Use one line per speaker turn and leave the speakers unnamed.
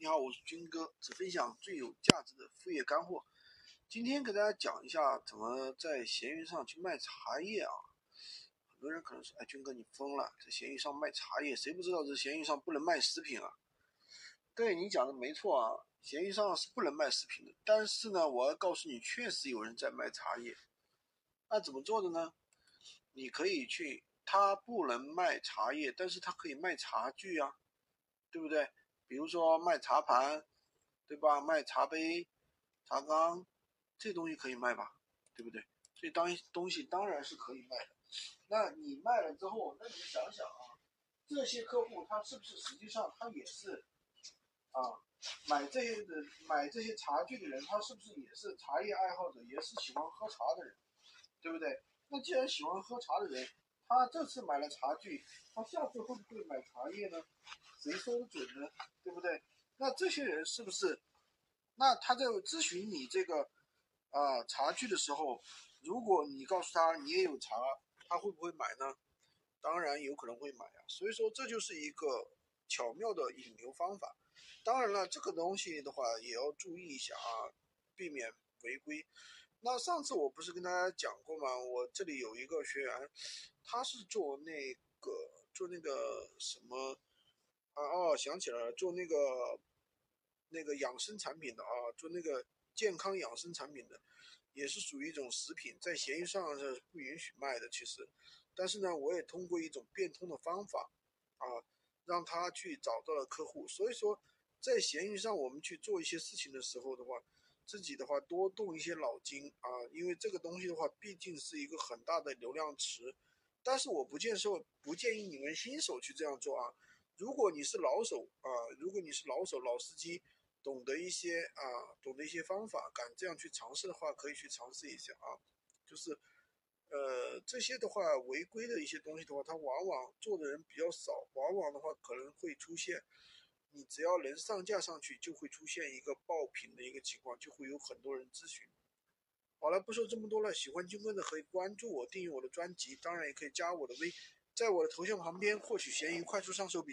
你好，我是军哥，只分享最有价值的副业干货。今天给大家讲一下怎么在闲鱼上去卖茶叶啊。很多人可能说，哎，军哥你疯了，在闲鱼上卖茶叶，谁不知道这闲鱼上不能卖食品啊？对你讲的没错啊，闲鱼上是不能卖食品的。但是呢，我要告诉你，确实有人在卖茶叶。那怎么做的呢？你可以去，他不能卖茶叶，但是他可以卖茶具啊，对不对？比如说卖茶盘，对吧？卖茶杯、茶缸，这东西可以卖吧？对不对？这当东西当然是可以卖的。那你卖了之后，那你想想啊，这些客户他是不是实际上他也是啊买这些的买这些茶具的人，他是不是也是茶叶爱好者，也是喜欢喝茶的人，对不对？那既然喜欢喝茶的人，他这次买了茶具，他下次会不会买茶叶呢？谁说的准呢？对不对？那这些人是不是？那他在咨询你这个啊茶具的时候，如果你告诉他你也有茶，他会不会买呢？当然有可能会买啊。所以说这就是一个巧妙的引流方法。当然了，这个东西的话也要注意一下啊，避免违规。那上次我不是跟大家讲过吗？我这里有一个学员，他是做那个做那个什么啊？哦，想起来了，做那个那个养生产品的啊，做那个健康养生产品的，也是属于一种食品，在闲鱼上是不允许卖的。其实，但是呢，我也通过一种变通的方法啊，让他去找到了客户。所以说，在闲鱼上我们去做一些事情的时候的话。自己的话多动一些脑筋啊，因为这个东西的话毕竟是一个很大的流量池，但是我不建设不建议你们新手去这样做啊。如果你是老手啊，如果你是老手老司机，懂得一些啊，懂得一些方法，敢这样去尝试的话，可以去尝试一下啊。就是呃这些的话违规的一些东西的话，它往往做的人比较少，往往的话可能会出现。你只要能上架上去，就会出现一个爆品的一个情况，就会有很多人咨询。好了，不说这么多了，喜欢军哥的可以关注我，订阅我的专辑，当然也可以加我的微，在我的头像旁边获取闲鱼快速上手笔。